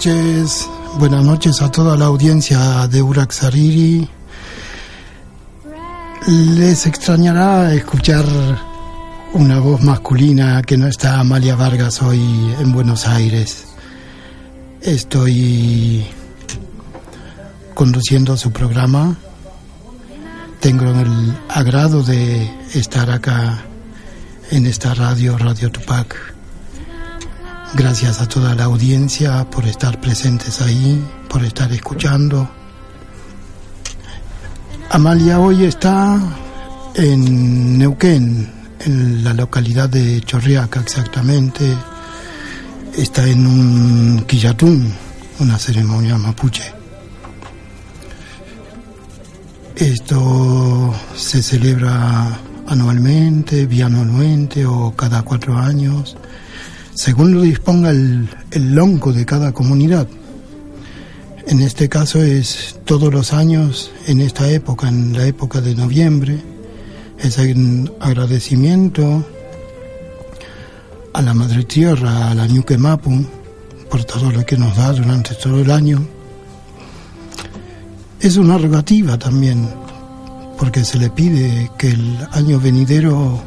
Buenas noches a toda la audiencia de Urak Sariri. Les extrañará escuchar una voz masculina que no está Amalia Vargas hoy en Buenos Aires. Estoy conduciendo su programa. Tengo el agrado de estar acá en esta radio, Radio Tupac. Gracias a toda la audiencia por estar presentes ahí, por estar escuchando. Amalia hoy está en Neuquén, en la localidad de Chorriaca exactamente. Está en un quillatún, una ceremonia mapuche. Esto se celebra anualmente, bianualmente o cada cuatro años según lo disponga el, el lonco de cada comunidad. En este caso es todos los años, en esta época, en la época de noviembre, es un agradecimiento a la Madre Tierra, a la Ñuque Mapu, por todo lo que nos da durante todo el año. Es una rogativa también, porque se le pide que el año venidero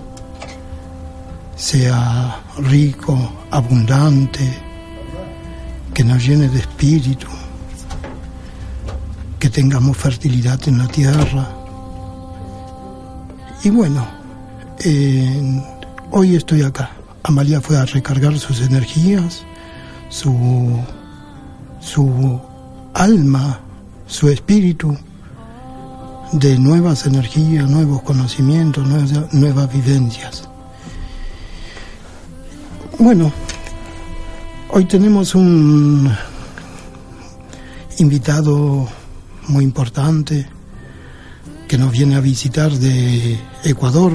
sea rico, abundante, que nos llene de espíritu, que tengamos fertilidad en la tierra. Y bueno, hoy estoy acá. Amalia fue a recargar sus energías, su, su alma, su espíritu de nuevas energías, nuevos conocimientos, nuevas, nuevas vivencias. Bueno, hoy tenemos un invitado muy importante que nos viene a visitar de Ecuador.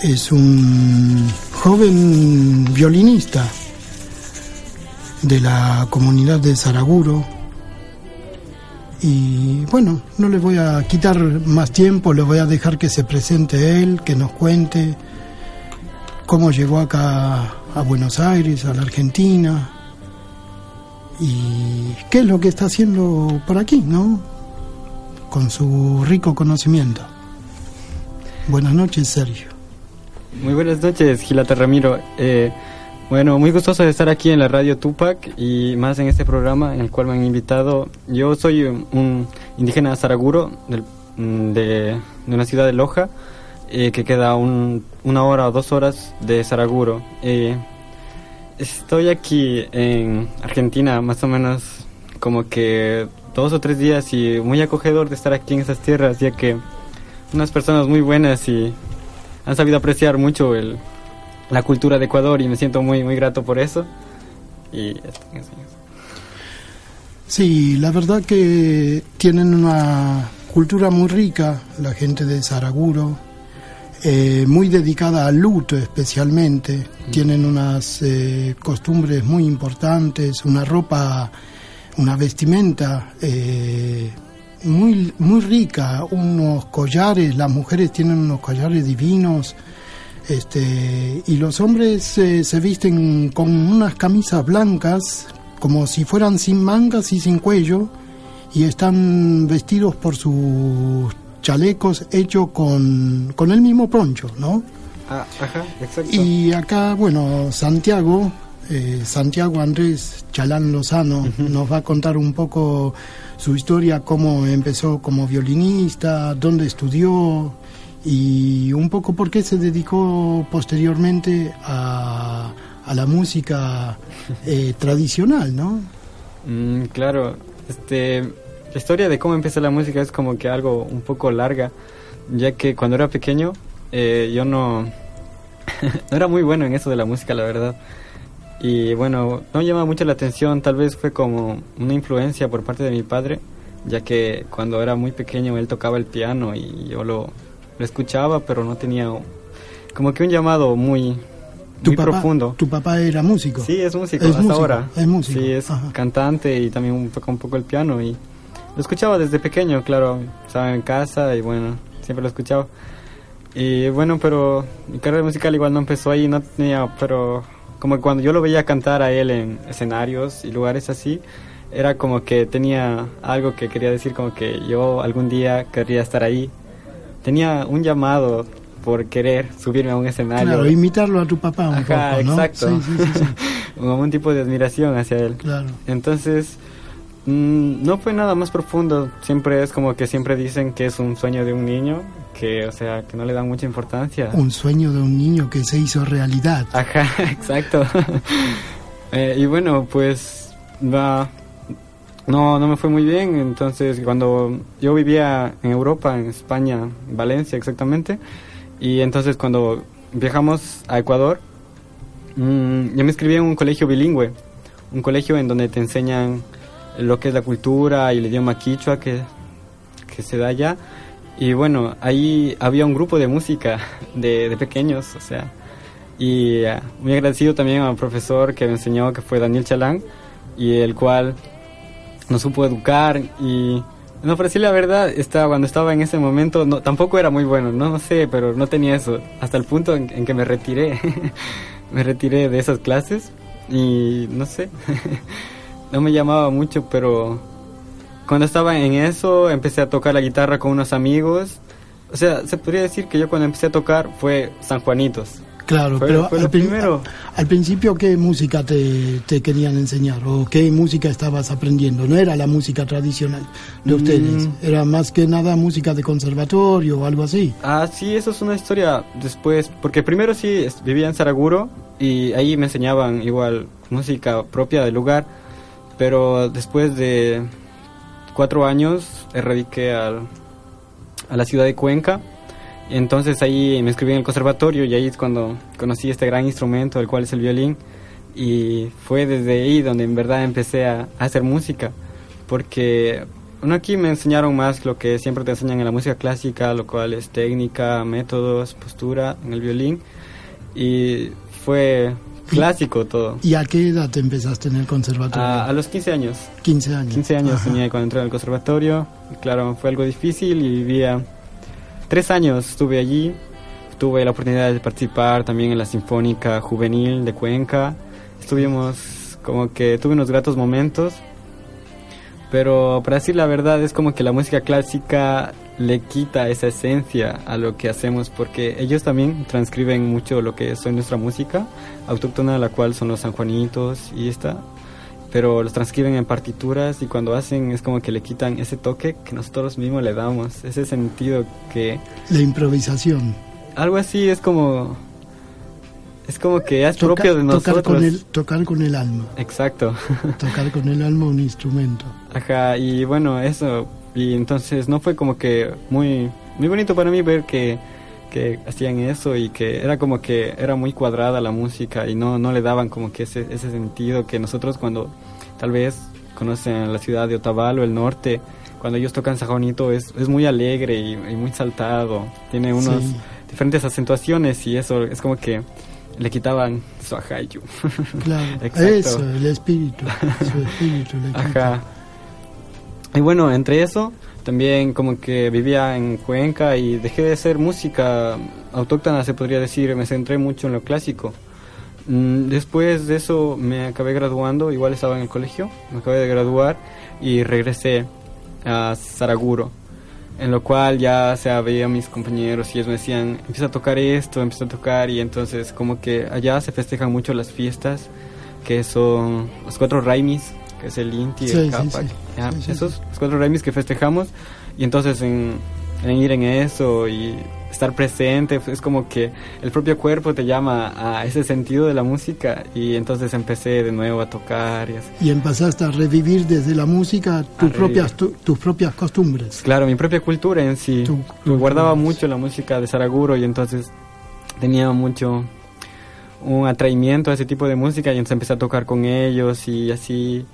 Es un joven violinista de la comunidad de Saraguro. Y bueno, no le voy a quitar más tiempo, le voy a dejar que se presente él, que nos cuente cómo llegó acá a Buenos Aires, a la Argentina, y qué es lo que está haciendo por aquí, ¿no? Con su rico conocimiento. Buenas noches, Sergio. Muy buenas noches, Gilata Ramiro. Eh, bueno, muy gustoso de estar aquí en la radio Tupac y más en este programa en el cual me han invitado. Yo soy un indígena zaraguro mm, de, una ciudad de Loja eh, que queda una hora o dos horas de Saraguro. Eh, estoy aquí en Argentina más o menos como que dos o tres días y muy acogedor de estar aquí en esas tierras ya que unas personas muy buenas y han sabido apreciar mucho la cultura de Ecuador y me siento muy, muy grato por eso. Sí, la verdad que tienen una cultura muy rica, la gente de Saraguro, eh, muy dedicada al luto especialmente, mm. tienen unas eh, costumbres muy importantes, una ropa, una vestimenta eh, muy, muy rica, unos collares, las mujeres tienen unos collares divinos, este, y los hombres se visten con unas camisas blancas, como si fueran sin mangas y sin cuello, y están vestidos por sus chalecos hechos con, con el mismo poncho, ¿no? Ah, ajá, exacto. Y acá, bueno, Santiago, eh, Santiago Andrés Chalán Lozano, nos va a contar un poco su historia, cómo empezó como violinista, dónde estudió, y un poco por qué se dedicó posteriormente a, a la música eh, tradicional, ¿no? Mm, claro, este, la historia de cómo empezó la música es como que algo un poco larga, ya que cuando era pequeño eh, yo no, no era muy bueno en eso de la música, la verdad. Y bueno, no llamaba mucho la atención, tal vez fue como una influencia por parte de mi padre, ya que cuando era muy pequeño él tocaba el piano y yo lo, lo escuchaba, pero no tenía como que un llamado muy, muy profundo. ¿Tu papá era músico? Sí, es músico hasta ahora. Es músico. Sí, es cantante y también toca un poco el piano y lo escuchaba desde pequeño, claro, estaba en casa y bueno, siempre lo escuchaba. Y bueno, pero mi carrera musical igual no empezó ahí, no tenía, pero como cuando yo lo veía cantar a él en escenarios y lugares así, era como que tenía algo que quería decir, como que yo algún día querría estar ahí tenía un llamado por querer subirme a un escenario. Claro, imitarlo a tu papá un poco, ¿no? exacto. Sí, sí, sí, un tipo de admiración hacia él. Claro. Entonces, mm, no fue nada más profundo. Siempre es como que siempre dicen que es un sueño de un niño, que, o sea, que no le dan mucha importancia. Un sueño de un niño que se hizo realidad. Ajá, exacto. eh, y bueno, pues va no, no me fue muy bien. Entonces, cuando yo vivía en Europa, en España, Valencia exactamente, y entonces cuando viajamos a Ecuador, mmm, yo me inscribí en un colegio bilingüe, un colegio en donde te enseñan lo que es la cultura y el idioma quichua que, que se da allá. Y bueno, ahí había un grupo de música de, de pequeños, o sea, y uh, muy agradecido también a un profesor que me enseñó, que fue Daniel Chalán, y el cual no supo educar y no, para decir la verdad, estaba, cuando estaba en ese momento, tampoco era muy bueno, no, no sé, pero no tenía eso. Hasta el punto en, que me retiré, me retiré de esas clases y no sé, no me llamaba mucho, pero cuando estaba en eso, empecé a tocar la guitarra con unos amigos. O sea, se podría decir que yo cuando empecé a tocar fue San Juanitos. Claro, pero al, primero. al, principio, ¿qué música te, te, querían enseñar? ¿O qué música estabas aprendiendo? No era la música tradicional de ustedes, mm. era más que nada música de conservatorio o algo así. Ah, sí, eso es una historia después, porque primero sí vivía en Saraguro y ahí me enseñaban igual música propia del lugar, pero después de cuatro años erradiqué al, a la ciudad de Cuenca entonces ahí me inscribí en el conservatorio y ahí es cuando conocí este gran instrumento, el cual es el violín. Y fue desde ahí donde en verdad empecé a, hacer música. Porque uno aquí me enseñaron más lo que siempre te enseñan en la música clásica, lo cual es técnica, métodos, postura en el violín. Y fue clásico todo. ¿Y a qué edad te empezaste en el conservatorio? A, los 15 años. 15 años. 15 años tenía cuando entré al conservatorio. claro, fue algo difícil y vivía Tres años estuve allí, tuve la oportunidad de participar también en la Sinfónica Juvenil de Cuenca. Estuvimos como que tuve unos gratos momentos. Pero para decir la verdad es como que la música clásica le quita esa esencia a lo que hacemos porque ellos también transcriben mucho lo que es nuestra música autóctona, la cual son los sanjuanitos y esta, pero los transcriben en partituras y cuando hacen es como que le quitan ese toque que nosotros mismos le damos, ese sentido que... La improvisación. Algo así es como... Es como que es propio de nosotros. Tocar con, el, tocar con el alma. Exacto. tocar con el alma un instrumento. Ajá, y bueno, eso. Y entonces no fue como que muy, muy bonito para mí ver que que hacían eso y que era como que era muy cuadrada la música y no, no le daban como que ese, ese sentido que nosotros cuando tal vez conocen la ciudad de Otavalo, el norte, cuando ellos tocan sajonito es, es muy alegre y, muy saltado, tiene unos diferentes acentuaciones y eso es como que le quitaban su ajayu. Claro, eso, el espíritu, su espíritu le Ajá. Y bueno, entre eso también como que vivía en Cuenca y dejé de hacer música autóctona, se podría decir, me centré mucho en lo clásico. Mm, después de eso me acabé graduando, igual estaba en el colegio, me acabé de graduar y regresé a Saraguro, en lo cual ya se veía mis compañeros y ellos me decían, empieza a tocar esto, empieza a tocar y entonces como que allá se festejan mucho las fiestas, que son los cuatro raimis, que es el Inti, el Capac. esos cuatro remis que festejamos y entonces en, ir en eso y estar presente, pues, es como que el propio cuerpo te llama a ese sentido de la música y entonces empecé de nuevo a tocar y así. Y empezaste a revivir desde la música tus propias tus propias costumbres. Claro, mi propia cultura en sí. guardaba mucho la música de Saraguro y entonces tenía mucho un atraimiento a ese tipo de música y entonces empecé a tocar con ellos y así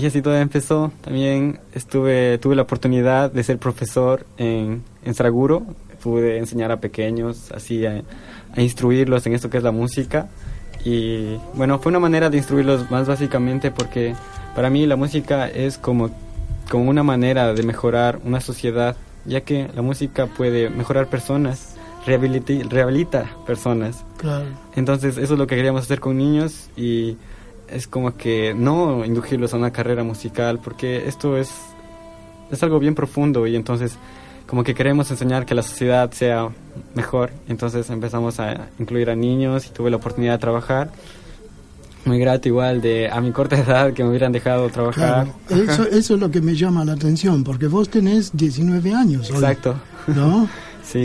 y así todo empezó. También estuve, tuve la oportunidad de ser profesor en, en Saraguro. Pude enseñar a pequeños, así a, instruirlos en esto que es la música. Y bueno, fue una manera de instruirlos más básicamente porque para mí la música es como, como una manera de mejorar una sociedad, ya que la música puede mejorar personas, rehabilita, rehabilita personas. Claro. Entonces eso es lo que queríamos hacer con niños y es como que no inducirlos a una carrera musical, porque esto es, es algo bien profundo y entonces como que queremos enseñar que la sociedad sea mejor, entonces empezamos a incluir a niños y tuve la oportunidad de trabajar. Muy grato igual de a mi corta edad que me hubieran dejado trabajar. eso, eso es lo que me llama la atención, porque vos tenés 19 años. Exacto. ¿No? sí.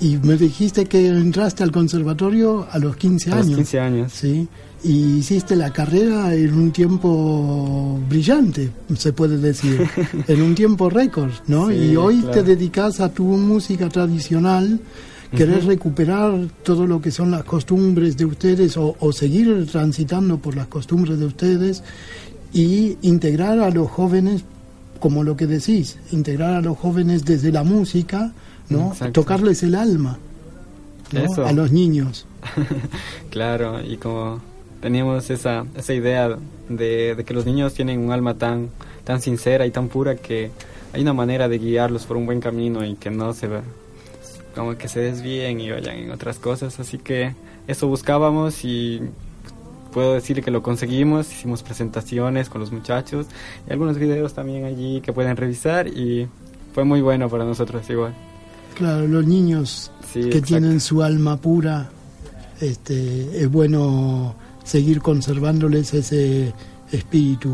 Y, y me dijiste que entraste al conservatorio a los 15 años. A los 15 años. Sí y hiciste la carrera en un tiempo brillante, se puede decir, en un tiempo récord, ¿no? y hoy te dedicas a tu música tradicional, querés recuperar todo lo que son las costumbres de ustedes o, seguir transitando por las costumbres de ustedes y integrar a los jóvenes, como lo que decís, integrar a los jóvenes desde la música, ¿no? Tocarles el alma. a los niños. claro, y como teníamos esa, esa idea de, que los niños tienen un alma tan, tan sincera y tan pura que hay una manera de guiarlos por un buen camino y que no se como que se desvíen y vayan en otras cosas. Así que eso buscábamos y puedo decir que lo conseguimos. Hicimos presentaciones con los muchachos y algunos videos también allí que pueden revisar y fue muy bueno para nosotros igual. Claro, los niños que tienen su alma pura, este, es bueno seguir conservándoles ese espíritu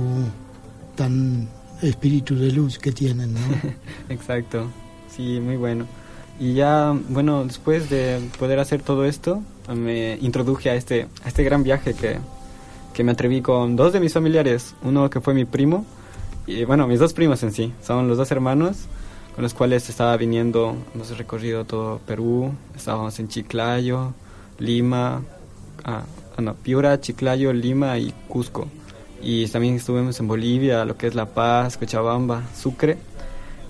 tan espíritu de luz que tienen, ¿no? Exacto, sí, muy bueno. Y ya, bueno, después de poder hacer todo esto, me introduje a este, a este gran viaje que, que me atreví con dos de mis familiares, uno que fue mi primo, y bueno, mis dos primos en sí, son los dos hermanos con los cuales estaba viniendo, hemos recorrido todo Perú, estábamos en Chiclayo, Lima, ah, bueno, Piura, Chiclayo, Lima y Cusco. Y también estuvimos en Bolivia, lo que es La Paz, Cochabamba, Sucre.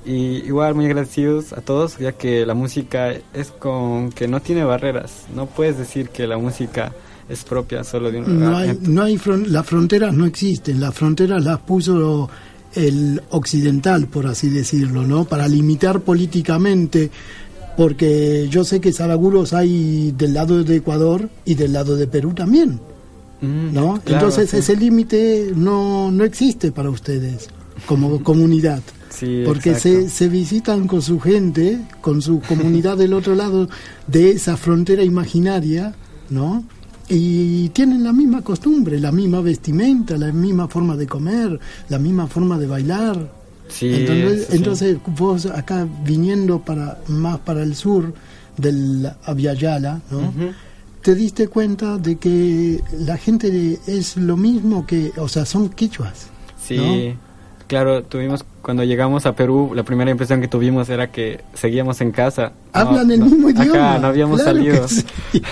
Y igual muy agradecidos a todos, ya que la música es con que no tiene barreras. No puedes decir que la música es propia solo de un lugar. No hay, no hay las fronteras no existen, las fronteras las puso el occidental, por así decirlo, ¿no? Para limitar políticamente porque yo sé que zaraguros hay del lado de Ecuador y del lado de Perú también, Mm, ¿no? claro, Entonces sí. ese límite no, no existe para ustedes como comunidad. Sí, Porque se, se visitan con su gente, con su comunidad del otro lado de esa frontera imaginaria, ¿no? Y tienen la misma costumbre, la misma vestimenta, la misma forma de comer, la misma forma de bailar. Sí, entonces, sí. vos acá viniendo para más para el sur del Aviala, ¿no? Te diste cuenta de que la gente es lo mismo que, o sea, son quichuas. Sí, claro, tuvimos, cuando llegamos a Perú, la primera impresión que tuvimos era que seguíamos en casa. No- Hablan el mismo idioma. no habíamos Claro salido. sí.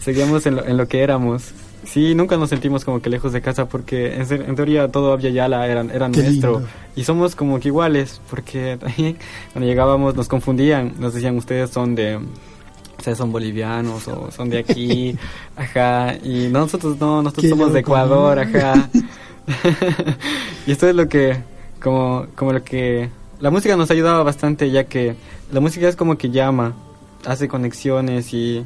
Seguíamos en lo, en lo que éramos. Sí, nunca nos sentimos como que lejos de casa porque en, ser- en teoría todo Yala era, era nuestro. lindo. Y somos como que iguales porque también cuando llegábamos nos confundían, nos decían ustedes son de... Ustedes son bolivianos o son de aquí, ajá, y nosotros no, nosotros Qué somos de Ecuador, ¿no? ajá. y esto es lo que, como, como lo que, la música nos ayudaba bastante ya que la música es como que llama, hace conexiones y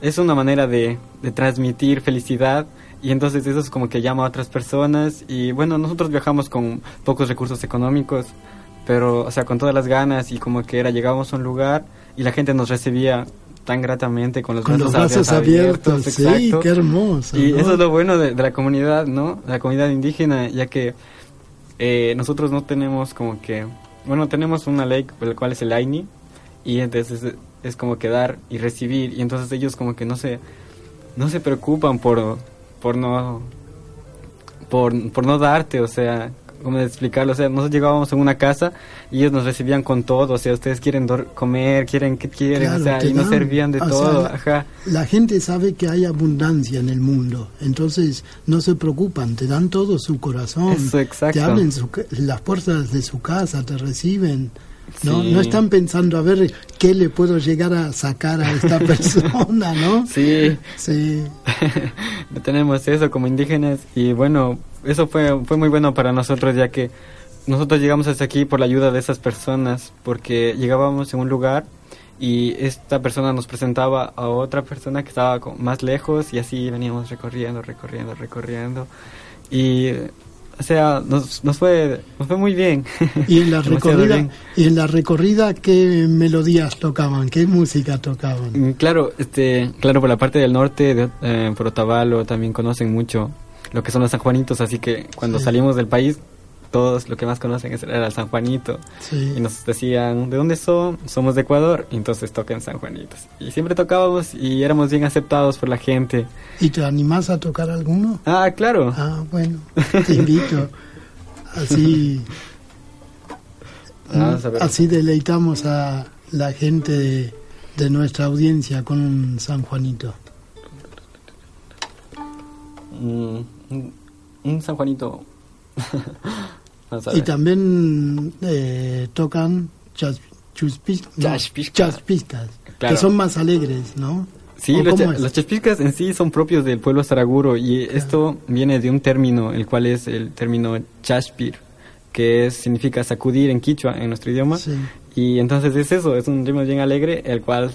es una manera de, de transmitir felicidad y entonces eso es como que llama a otras personas y bueno, nosotros viajamos con pocos recursos económicos, pero o sea, con todas las ganas y como que era, llegábamos a un lugar y la gente nos recibía tan gratamente con los Con brazos, los brazos abiertos, sí, exacto. qué hermoso. Y ¿no? eso es lo bueno de, de la comunidad, ¿no? La comunidad indígena, ya que eh, nosotros no tenemos como que, bueno, tenemos una ley, el cual es el AINI, y entonces es, como que dar y recibir, y entonces ellos como que no se, no se preocupan por, por no, por, por no darte, o sea, como de explicarlo, o sea, nosotros llegábamos a una casa y ellos nos recibían con todo, o sea, ustedes quieren comer, quieren, ¿qué quieren? Claro, o sea, y nos servían de sea, todo, la- ajá. La gente sabe que hay abundancia en el mundo, entonces no se preocupan, te dan todo su corazón, Eso, exacto. te abren su las puertas de su casa, te reciben. No, Sí. no están pensando a ver qué le puedo llegar a sacar a esta persona, ¿no? Sí, Sí. tenemos eso como indígenas y bueno, eso fue, fue muy bueno para nosotros ya que nosotros llegamos hasta aquí por la ayuda de esas personas porque llegábamos en un lugar y esta persona nos presentaba a otra persona que estaba más lejos y así veníamos recorriendo, recorriendo, recorriendo y o sea, nos, nos fue nos fue muy bien. Y en la recorrida, y en la recorrida qué melodías tocaban, qué música tocaban. Mm, Claro, este, claro, por la parte del norte, de, eh, por Otavalo, también conocen mucho lo que son los sanjuanitos, así que cuando Sí. salimos del país, todos lo que más conocen es, era el San Juanito. Sí. Y nos decían, ¿de dónde son? Somos de Ecuador, entonces tocan San Juanitos. Y siempre tocábamos y éramos bien aceptados por la gente. ¿Y te animás a tocar alguno? Ah, claro. Ah, bueno, te invito. Así, así deleitamos a la gente de, de nuestra audiencia con un San Juanito. Mm, un, un San Juanito. Y también eh, tocan chas, chuspis- Claro. que son más alegres, ¿no? Sí, ¿O los, cha- los en sí son propios del pueblo saraguro y esto viene de un término, el cual es el término chaspir, que es, significa sacudir en quichua, en nuestro idioma. Sí. Y entonces es eso, es un ritmo bien alegre, el cual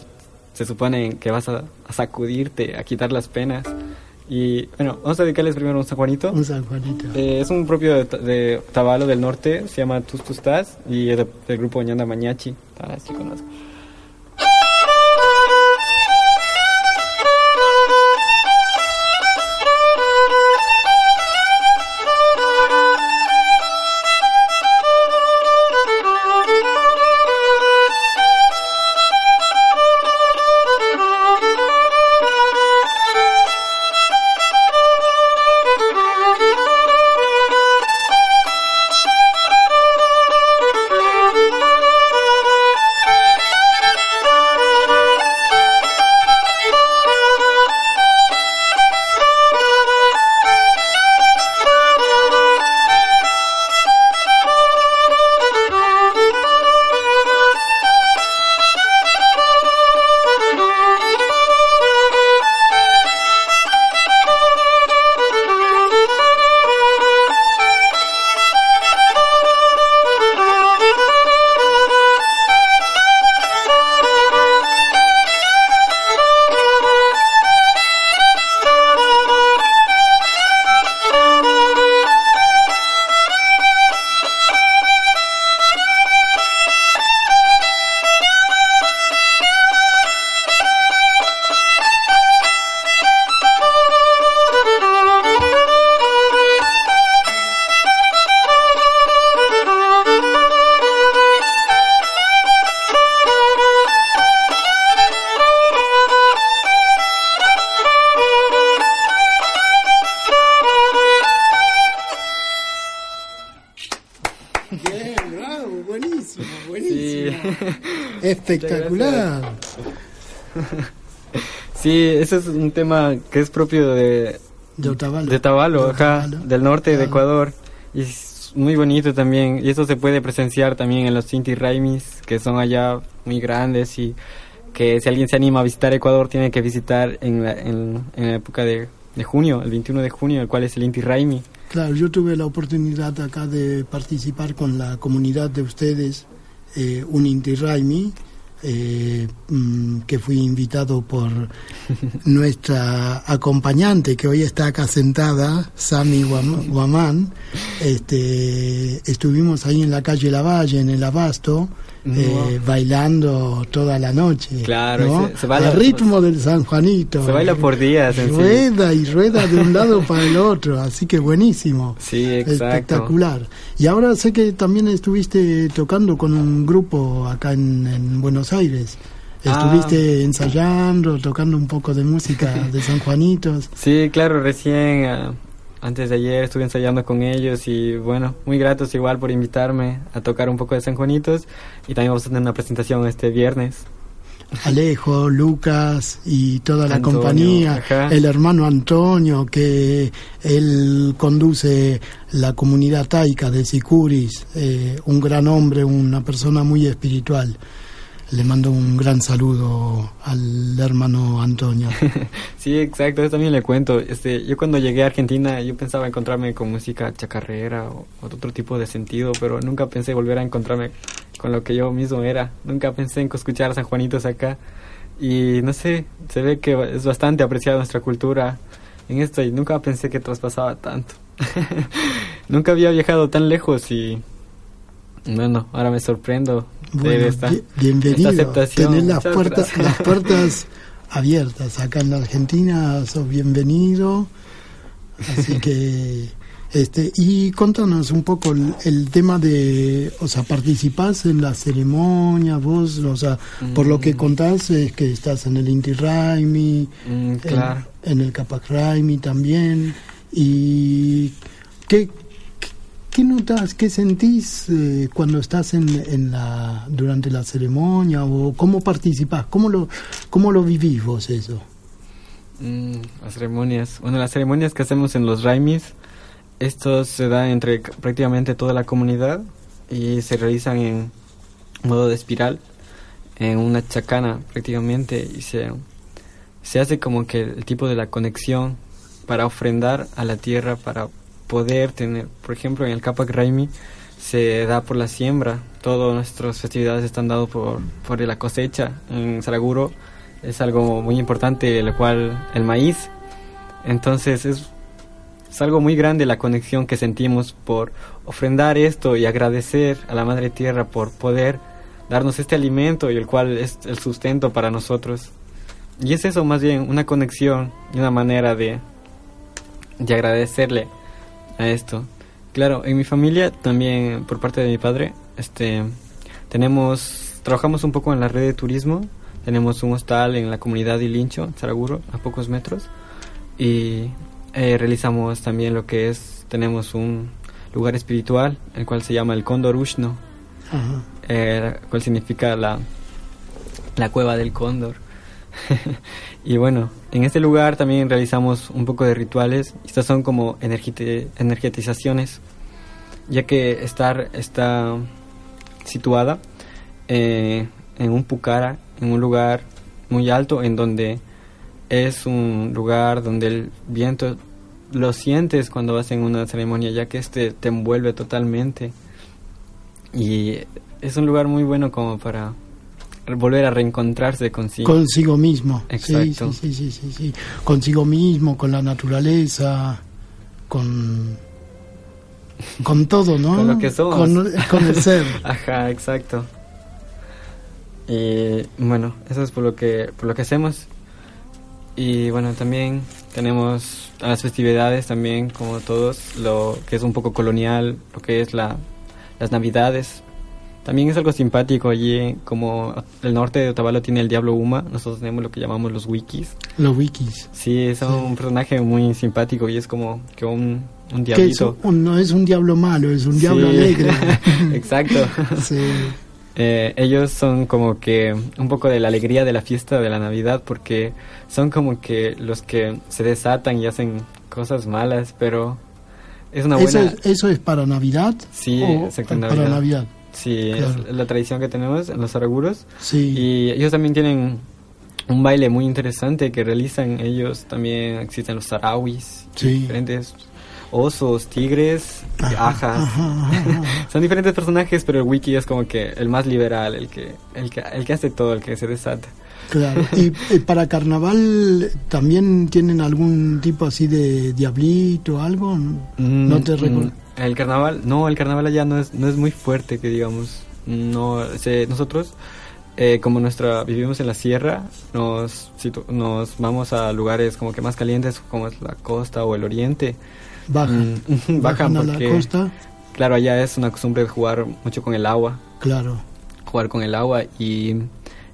se supone que vas a, a sacudirte, a quitar las penas. Y bueno, vamos a dedicarles primero un San Juanito. Un San Juanito. Eh, es un propio de, de Tabalo del norte, se llama Tus Tustas y es de- del grupo Ñanda Mañachi. Ah, sí conozco. Espectacular. Sí, ese es un tema que es propio de, De Otavalo. de Otavalo, De ajá, del norte de Claro. Ecuador. Y es muy bonito también. Y eso se puede presenciar también en los Inti Raimis, que son allá muy grandes y que si alguien se anima a visitar Ecuador tiene que visitar en la, en, en la época de, de junio, el 21 de junio, el cual es el Inti Raimi. Claro, yo tuve la oportunidad acá de participar con la comunidad de ustedes, eh, un Inti Raimi, eh, mm, que fui invitado por nuestra acompañante que hoy está acá sentada, Sami Guam- Guamán. Este, estuvimos ahí en la calle Lavalle, en el Abasto, eh, bailando toda la noche. Claro, ¿no? se- se al ritmo del San Juanito. Se baila por días en sí. Rueda y rueda de un lado para el otro, así que buenísimo. Sí, exacto. Espectacular. Y ahora sé que también estuviste tocando con un grupo acá en, en Buenos Aires. Ah. Estuviste ensayando, tocando un poco de música de San Juanitos. Sí, claro, recién ah, antes de ayer estuve ensayando con ellos y bueno, muy gratos igual por invitarme a tocar un poco de San Juanitos y también vamos a tener una presentación este viernes. Alejo, Lucas y toda la Antonio, compañía, ajá. el hermano Antonio, que él conduce la comunidad taica de Sicuris, eh, un gran hombre, una persona muy espiritual. Le mando un gran saludo al hermano Antonio. Sí, exacto, eso también le cuento. Este, yo cuando llegué a Argentina yo pensaba encontrarme con música chacarrera o, o otro tipo de sentido, pero nunca pensé volver a encontrarme con lo que yo mismo era. Nunca pensé en escuchar a San Juanitos acá. Y no sé, se ve que es bastante apreciada nuestra cultura en esto y nunca pensé que traspasaba tanto. nunca había viajado tan lejos y bueno, ahora me sorprendo Bueno, esta, bienvenido. esta. Tenés las Muchas puertas, gracias. las puertas abiertas acá en la Argentina, sos bienvenido. Así que, este, y contanos un poco el, el tema de, o sea, participás en la ceremonia, vos, o sea, por lo que contás es que estás en el Inti Raimi, Mm, en, el Capac Raimi también, y qué, qué- notas, qué sentís eh, cuando estás en, la, durante la ceremonia o cómo participás, cómo lo, cómo lo vivís vos eso? Mm, las ceremonias. Bueno, las ceremonias que hacemos en los Raimis, estos se dan entre prácticamente toda la comunidad y se realizan en modo de espiral, en una chacana prácticamente, y se, se hace como que el tipo de la conexión para ofrendar a la tierra, para poder tener, por ejemplo, en el Capac Raimi se da por la siembra, todas nuestras festividades están dadas por, por la cosecha. En Saraguro es algo muy importante, el cual el maíz. Entonces es, es algo muy grande la conexión que sentimos por ofrendar esto y agradecer a la Madre Tierra por poder darnos este alimento y el cual es el sustento para nosotros. Y es eso más bien, una conexión y una manera de, de agradecerle a esto. Claro, en mi familia también por parte de mi padre, este tenemos trabajamos un poco en la red de turismo, tenemos un hostal en la comunidad de Ilincho, en Saraguro, a pocos metros y eh, realizamos también lo que es tenemos un lugar espiritual, el cual se llama el Cóndor Ushno, Ajá. eh, cual significa la, la cueva del cóndor. y bueno, en este lugar también realizamos un poco de rituales. Estas son como energetizaciones, ya que estar está situada eh, en un pucara, en un lugar muy alto, en donde es un lugar donde el viento lo sientes cuando vas en una ceremonia, ya que este te envuelve totalmente. Y es un lugar muy bueno como para volver a reencontrarse consigo. Consigo mismo. Exacto. Sí, sí, sí, sí, sí. Consigo mismo, con la naturaleza, con con todo, ¿no? Con lo que somos. Con, con el ser. Ajá, exacto. Y bueno, eso es por lo que por lo que hacemos. Y bueno, también tenemos a las festividades también como todos, lo que es un poco colonial, lo que es la las Navidades. También es algo simpático allí, como el norte de Otavalo tiene el Diablo Uma, nosotros tenemos lo que llamamos los wikis. Los wikis. Sí, son un personaje muy simpático y es como que un, un es diablito. un- no es un diablo malo, es un diablo alegre. Exacto. Sí. Eh, ellos son como que un poco de la alegría de la fiesta de la Navidad porque son como que los que se desatan y hacen cosas malas, pero es una buena... ¿Eso es, eso es para Navidad? Sí, ¿O exacto, Para Navidad. Navidad. Sí, Claro. es la tradición que tenemos en los Araguros. Sí. Y ellos también tienen un baile muy interesante que realizan ellos. También existen los sarawis, Sí. diferentes osos, tigres, Ajá, ajas. ajá, ajá. Son diferentes personajes, pero el wiki es como que el más liberal, el que, el que, el que hace todo, el que se desata. Claro. ¿Y eh, para carnaval también tienen algún tipo así de diablito o algo? No te Mm, recuerdo. mm, El carnaval, no, el carnaval allá no es, no es muy fuerte, que digamos. No, se- nosotros, eh, como nuestra, vivimos en la sierra, nos, situ- nos vamos a lugares como que más calientes, como es la costa o el oriente. Bajan. Mm, bajan Bajan a la porque, costa. claro, allá es una costumbre de jugar mucho con el agua, Claro. jugar con el agua y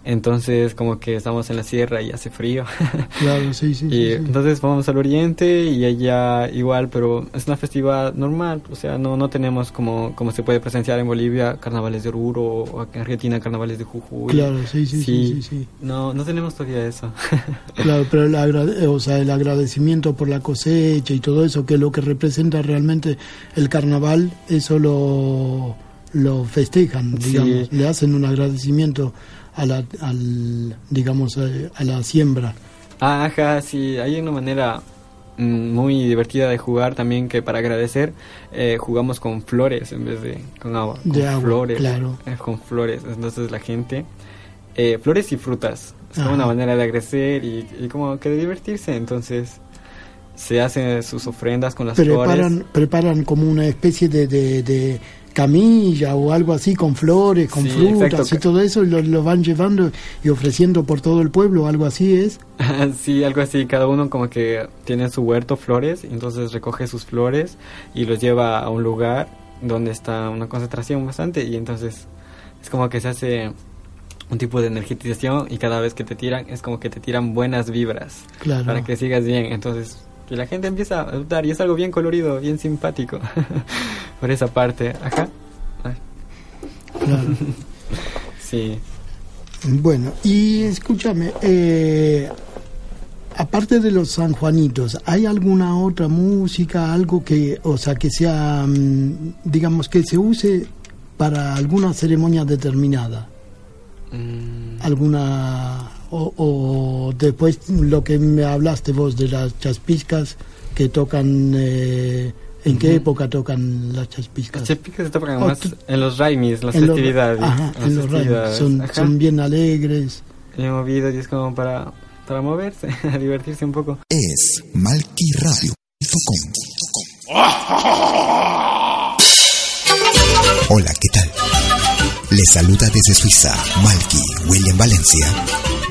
entonces como que estamos en la sierra y hace frío. Claro, sí, sí. sí, Y sí. entonces vamos al oriente y allá igual, pero es una festividad normal, o sea, no, no tenemos como, como se puede presenciar en Bolivia carnavales de Oruro o en Argentina carnavales de Jujuy. Claro, sí, sí, sí, sí. No, no tenemos todavía eso. Claro, pero el, agrade- o sea, el agradecimiento por la cosecha y todo eso, que lo que representa realmente el carnaval, eso lo, lo festejan, digamos, le hacen un agradecimiento a la, al, digamos, a, a la siembra. Ajá, sí, hay una manera mm, muy divertida de jugar también que para agradecer eh, jugamos con flores en vez de con agua. Con De agua, flores. claro. eh, con flores. Entonces la gente... eh, flores y frutas. Es como Ajá. una manera de agradecer y, y como que de divertirse. Entonces se hacen sus ofrendas con las flores. Preparan, preparan como una especie de, de, de camilla o algo así con flores, con Sí, frutas exacto. y todo eso, y lo, lo van llevando y ofreciendo por todo el pueblo, algo así es. sí, algo así. Cada uno como que tiene su huerto flores, y entonces recoge sus flores y los lleva a un lugar donde está una concentración bastante y entonces es como que se hace un tipo de energetización y cada vez que te tiran es como que te tiran buenas vibras Claro. para que sigas bien. Entonces y la gente empieza a adoptar y es algo bien colorido, bien simpático por esa parte. Ajá. Claro. sí. Bueno, y escúchame, eh, aparte de los sanjuanitos, ¿hay alguna otra música, algo que, o sea, que sea, mm, digamos, que se use para alguna ceremonia determinada? Mm, ¿Alguna, o, o después lo que me hablaste vos de las chaspizcas que tocan, eh, ¿en qué Ujú. época tocan las chaspizcas? Las chepicas se tocan Oh, más en los raimis, las En festividades. ajá, las en los festividades, son, ajá. son bien alegres. bien movido y es como para, para moverse, a divertirse un poco. Es malquiradio.com. Hola, ¿qué tal? Les saluda desde Suiza Malky William Valencia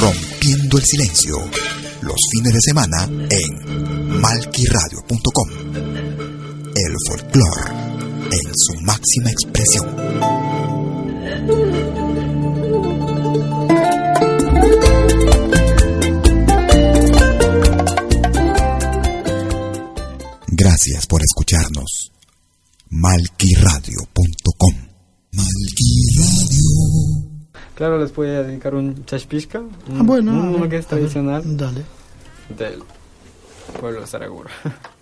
Rompiendo el Silencio. Los fines de semana en malquiradio.com. El folclore en su máxima expresión. Gracias por escucharnos. malquiradio.com. Malquiradio. Claro, les voy a dedicar un chashpishka, un, Ah, bueno, a uno ver, que es ver, tradicional Dale. del pueblo de Saraguro.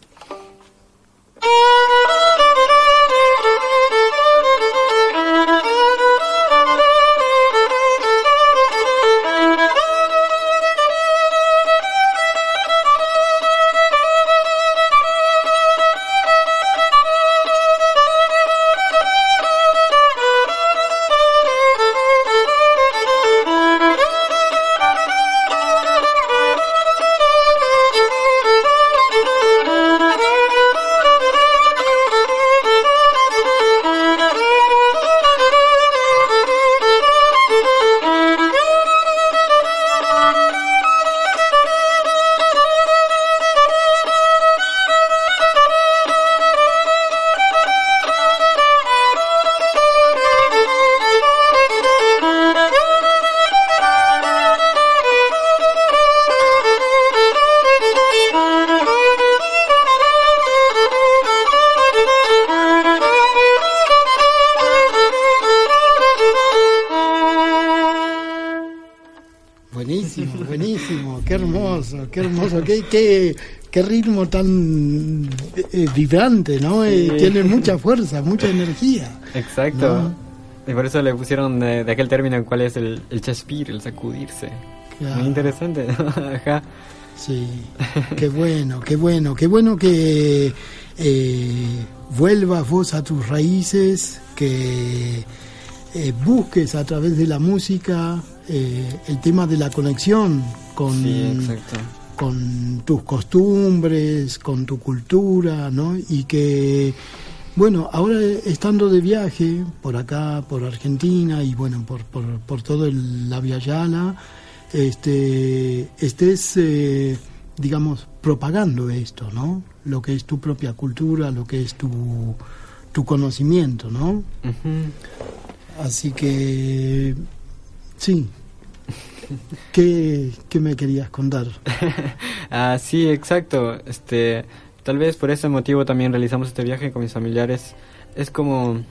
qué qué, qué, ritmo tan eh, vibrante, ¿no? Eh, Sí. tiene mucha fuerza, mucha energía. Exacto. No. Y por eso le pusieron de, de aquel término en cual es el, el chaspir, el sacudirse. Claro. Muy interesante. Ajá. Sí, qué bueno, qué bueno, qué bueno que eh, vuelvas vos a tus raíces, que eh, busques a través de la música eh, el tema de la conexión con, Sí, exacto. Con tus costumbres, con tu cultura, ¿no? Y que, bueno, ahora estando de viaje por acá, por Argentina y bueno, por, por, por todo el, la Via Yala, este, estés, eh, digamos, propagando esto, ¿no? Lo que es tu propia cultura, lo que es tu, tu conocimiento, ¿no? Así que, sí. ¿Qué, qué me querías contar? ah, sí, exacto. Este, tal vez por ese motivo también realizamos este viaje con mis familiares. Es como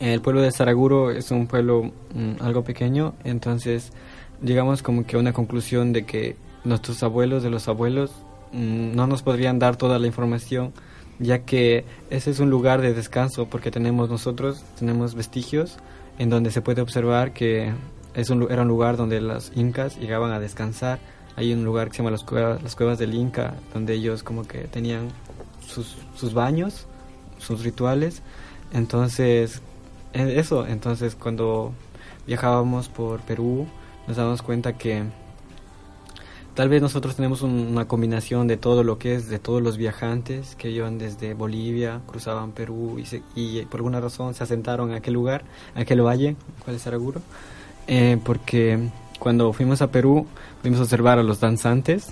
el pueblo de Saraguro es un pueblo mm, algo pequeño, entonces llegamos como que a una conclusión de que nuestros abuelos de los abuelos mm, no nos podrían dar toda la información, ya que ese es un lugar de descanso porque tenemos nosotros tenemos vestigios en donde se puede observar que es un, era un lugar donde los incas llegaban a descansar. Hay un lugar que se llama las cuevas, las cuevas del Inca, donde ellos como que tenían sus, sus baños, sus rituales. Entonces, eh, eso, entonces cuando viajábamos por Perú, nos damos cuenta que tal vez nosotros tenemos un- una combinación de todo lo que es de todos los viajantes que iban desde Bolivia, cruzaban Perú y, se- y por alguna razón se asentaron en aquel lugar, en aquel valle, cuál es Araguro, eh, porque cuando fuimos a Perú fuimos a observar a los danzantes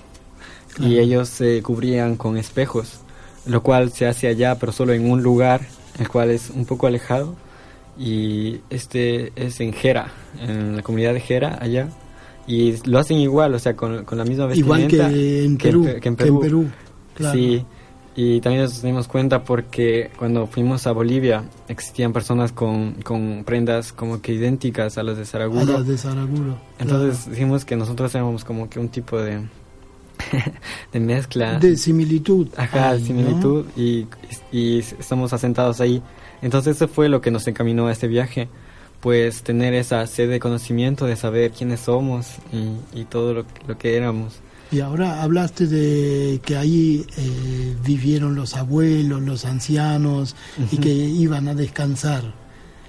y ellos se cubrían con espejos, lo cual se hace allá, pero solo en un lugar, el cual es un poco alejado. Y este es en Jera, en la comunidad de Jera, allá. Y lo hacen igual, o sea, con, con la misma Igual vestimenta. que en que Perú. Pe- que en que en Perú. Perú, claro. Sí, y también nos dimos cuenta porque cuando fuimos a Bolivia existían personas con, con prendas como que idénticas a las de A Saraguro. las de Saraguro. Entonces dijimos que nosotros éramos como que un tipo de, de mezcla. de similitud. Ajá, ¿no? similitud y, y estamos asentados ahí. Entonces eso fue lo que nos encaminó a este viaje, pues tener esa sed de conocimiento, de saber quiénes somos y, y todo lo, lo que éramos. Y ahora hablaste de que ahí eh, vivieron los abuelos, los ancianos y que iban a descansar.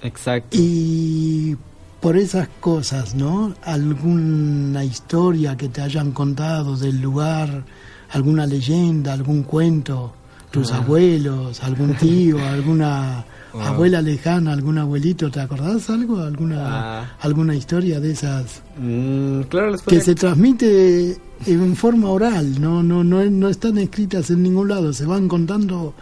Exacto. Y por esas cosas, ¿no? ¿Alguna historia que te hayan contado del lugar, alguna leyenda, algún cuento? ¿Tus Ah. abuelos, algún tío, alguna Wow. abuela lejana, algún abuelito? ¿Te acordás algo? ¿Alguna, Ah. alguna historia de esas? Mm, claro, les Que se transmite en forma oral, no, no, no, no están escritas en ningún lado, se van contando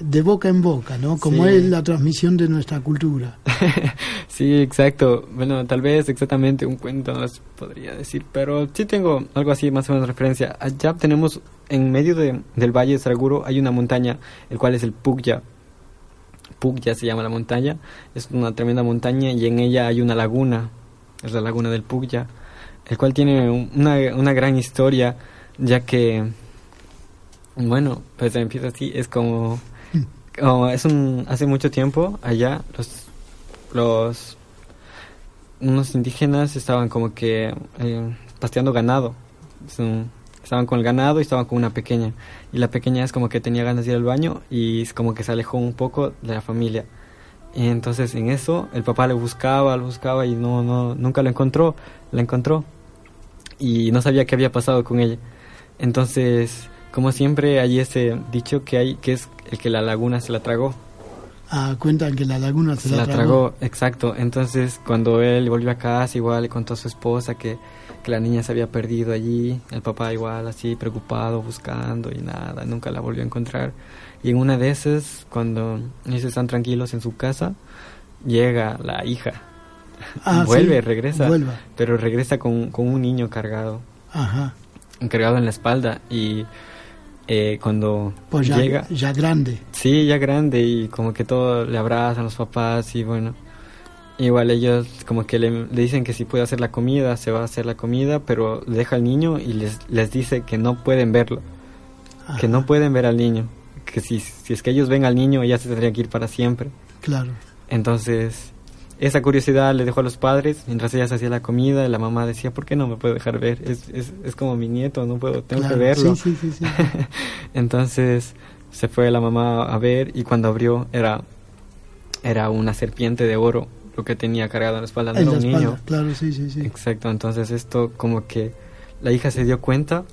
de boca en boca, ¿no? Como Sí. es la transmisión de nuestra cultura. Sí, exacto. Bueno, tal vez exactamente un cuento no les podría decir, pero sí tengo algo así más o menos referencia. Allá tenemos, en medio de- del Valle de Saraguro, hay una montaña, el cual es el Pugya. Pugya se llama la montaña. Es una tremenda montaña y en ella hay una laguna. Es la laguna del Pugya, el cual tiene un- una, una gran historia, ya que, bueno, pues empieza así, es como, como es un, hace mucho tiempo allá los los unos indígenas estaban como que eh, pasteando ganado estaban con el ganado y estaban con una pequeña. Y la pequeña es como que tenía ganas de ir al baño y es como que se alejó un poco de la familia. Y entonces en eso el papá le buscaba lo buscaba y no no nunca lo encontró la encontró. Y no sabía qué había pasado con ella. Entonces como siempre hay ese dicho que hay que es el que la laguna se la tragó. Ah, cuentan que la laguna se, se la tragó, exacto. Entonces, cuando él volvió a casa, igual le contó a su esposa que, que la niña se había perdido allí. El papá, igual, así preocupado, buscando y nada, nunca la volvió a encontrar. Y en una de esas, cuando ellos están tranquilos en su casa, llega la hija. Ah, Vuelve, sí, regresa. vuelva. Pero regresa con, con un niño cargado, Ajá. cargado en la espalda. Y eh, cuando Pues ya, llega. ya grande. Sí, ya grande y como que todo le abrazan los papás y bueno, igual ellos como que le, le dicen que si puede hacer la comida, se va a hacer la comida, pero deja al niño y les, les dice que no pueden verlo, que no pueden ver al niño, que si, si es que ellos ven al niño ella se tendría que ir para siempre. Claro. Entonces, esa curiosidad le dejó a los padres mientras ella se hacía la comida, la mamá decía, ¿por qué no me puede dejar ver? Es, es, es como mi nieto, no puedo, tengo claro. que verlo. Sí, sí, sí, sí. Entonces se fue la mamá a ver y cuando abrió era, era una serpiente de oro lo que tenía cargado en la espalda, no En era un espalda, niño. Claro, sí, sí, sí. Exacto, entonces esto como que la hija se dio cuenta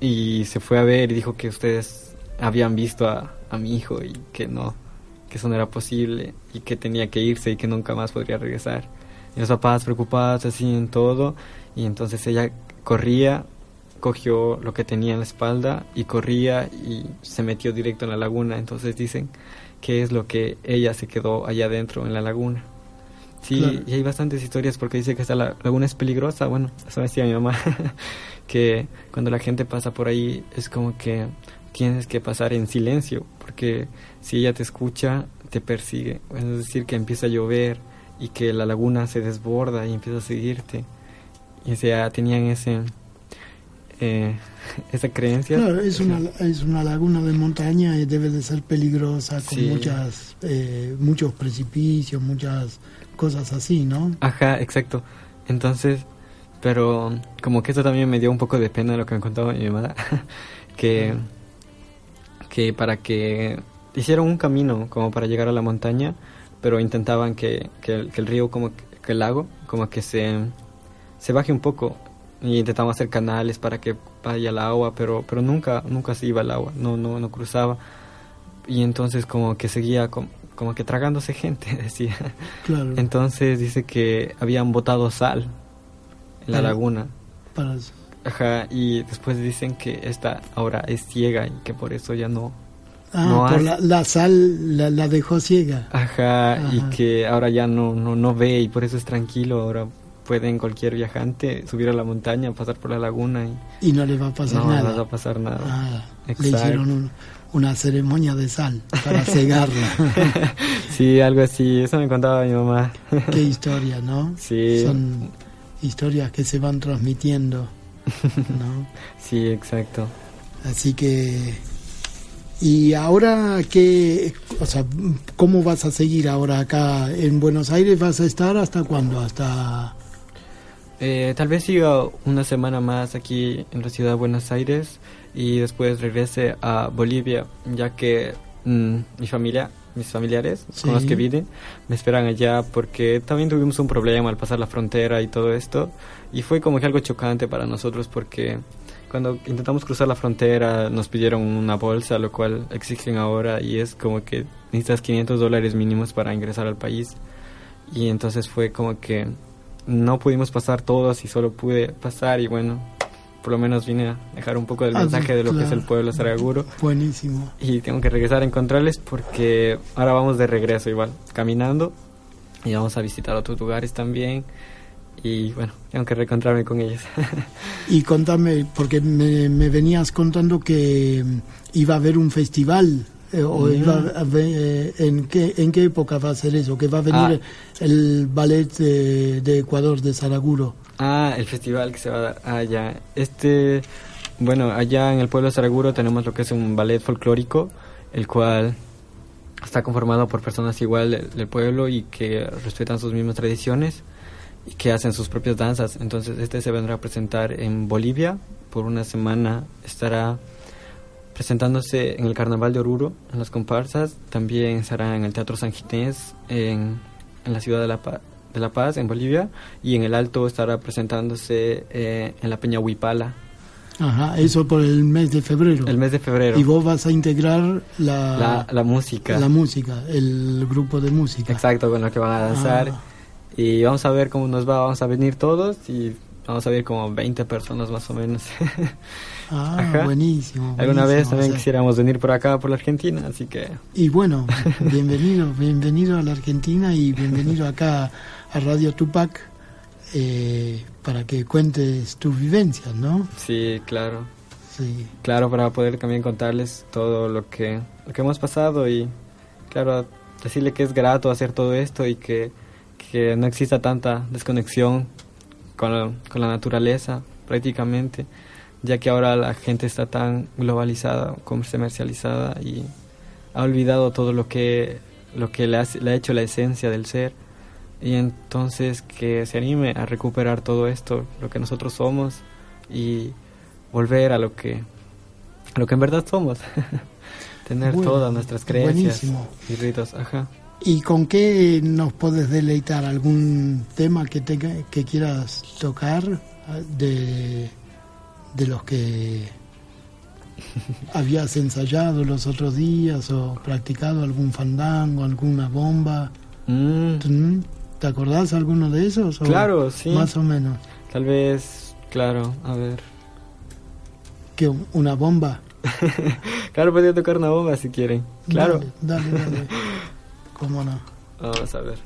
y se fue a ver y dijo que ustedes habían visto a, a mi hijo y que no, que eso no era posible y que tenía que irse y que nunca más podría regresar. Y los papás preocupados así en todo y entonces ella corría, cogió lo que tenía en la espalda y corría y se metió directo en la laguna. Entonces dicen que es lo que ella se quedó allá adentro en la laguna. Sí, Claro. y hay bastantes historias porque dice que esta la- laguna es peligrosa. Bueno, eso decía mi mamá, que cuando la gente pasa por ahí es como que tienes que pasar en silencio, porque si ella te escucha, te persigue. Es decir, que empieza a llover y que la laguna se desborda y empieza a seguirte. Y o sea, tenían ese, eh, esa creencia. Claro, es una, es una laguna de montaña y debe de ser peligrosa con Sí. muchas, eh, muchos precipicios, muchas cosas así, ¿no? Ajá, exacto. Entonces, pero como que eso también me dio un poco de pena lo que me contaba mi mamá, que, que para que hicieron un camino como para llegar a la montaña, pero intentaban que, que, el, que el río, como que, que el lago, como que se, se baje un poco y intentaban hacer canales para que vaya el agua, pero, pero nunca, nunca se iba el agua, no, no, no cruzaba. Y entonces como que seguía como, como que tragándose gente, decía. Claro. Entonces dice que habían botado sal en la Para- laguna. Para, Ajá, y después dicen que esta ahora es ciega y que por eso ya no. ah, no por la, la sal la, la dejó ciega. Ajá, Ajá. y que ahora ya no, no, no ve y por eso es tranquilo. Ahora pueden cualquier viajante subir a la montaña, pasar por la laguna y Y no le va a pasar no, no nada. les va a pasar nada. Ah, le hicieron un- una ceremonia de sal para cegarla. sí, algo así, eso me contaba mi mamá. Qué historia, ¿no? Sí. Son historias que se van transmitiendo, ¿no? sí, exacto. Así que... Y ahora, ¿qué, o sea, ¿cómo vas a seguir ahora acá en Buenos Aires? ¿Vas a estar hasta cuándo? ¿Hasta Eh, tal vez siga una semana más aquí en la ciudad de Buenos Aires y después regrese a Bolivia, ya que mm, mi familia, mis familiares con los Sí. que vine, me esperan allá porque también tuvimos un problema al pasar la frontera y todo esto. Y fue como que algo chocante para nosotros porque cuando intentamos cruzar la frontera nos pidieron una bolsa, lo cual exigen ahora y es como que necesitas 500 dólares mínimos para ingresar al país. Y entonces fue como que no pudimos pasar todos y solo pude pasar y bueno, por lo menos vine a dejar un poco del Ah, mensaje de lo que es el pueblo Saraguro Buenísimo. y tengo que regresar a encontrarles porque ahora vamos de regreso igual, caminando y vamos a visitar otros lugares también y bueno, tengo que reencontrarme con ellos. Y contame, porque me, me venías contando que mm, iba a haber un festival, eh, Mm. eh, ¿en, qué, ¿en qué época va a ser eso? Que va a venir el ballet de, de Ecuador, de Saraguro. ah, el festival que se va a dar allá. Este, bueno, allá en el pueblo de Saraguro tenemos lo que es un ballet folclórico, el cual está conformado por personas igual del, del pueblo y que respetan sus mismas tradiciones y que hacen sus propias danzas. Entonces este se vendrá a presentar en Bolivia por una semana. Estará presentándose en el Carnaval de Oruro, en las comparsas. También estará en el Teatro San Ginés, en, en la ciudad de la, Pa- de la Paz, en Bolivia. Y en el Alto estará presentándose eh, en la Peña Huipala, Ajá, eso por el mes de febrero. el mes de febrero. Y vos vas a integrar la, la, la música. la música, el grupo de música. Exacto, con lo que van a danzar. Ah. Y vamos a ver cómo nos va, vamos a venir todos y vamos a ver como 20 personas más o menos. Ah, Ajá. buenísimo. Alguna vez buenísimo, también o sea, quisiéramos venir por acá, por la Argentina, así que Y bueno, bienvenido, bienvenido a la Argentina y bienvenido acá a Radio Tupac eh, para que cuentes tus vivencias, ¿no? sí, claro. Sí. Claro, para poder también contarles todo lo que, lo que hemos pasado y, claro, decirle que es grato hacer todo esto y que, que no exista tanta desconexión con la, con la naturaleza prácticamente, ya que ahora la gente está tan globalizada, comercializada y ha olvidado todo lo que, lo que le, ha, le ha hecho la esencia del ser. Y entonces que se anime a recuperar todo esto, lo que nosotros somos y volver a lo que a lo que en verdad somos. Tener Bueno, todas nuestras creencias buenísimo. y ritos, ajá. ¿Y con qué nos puedes deleitar? ¿Algún tema que, tenga, que quieras tocar ah, de, de los que habías ensayado los otros días o practicado algún fandango, alguna bomba? Mm, ¿Mm? ¿Te acordás alguno de esos? o Claro, sí. Más o menos. tal vez, claro, a ver. que ¿Una bomba? Claro, podría tocar una bomba si quieren. Claro. Dale, dale, dale. ¿Cómo no? Vamos a ver.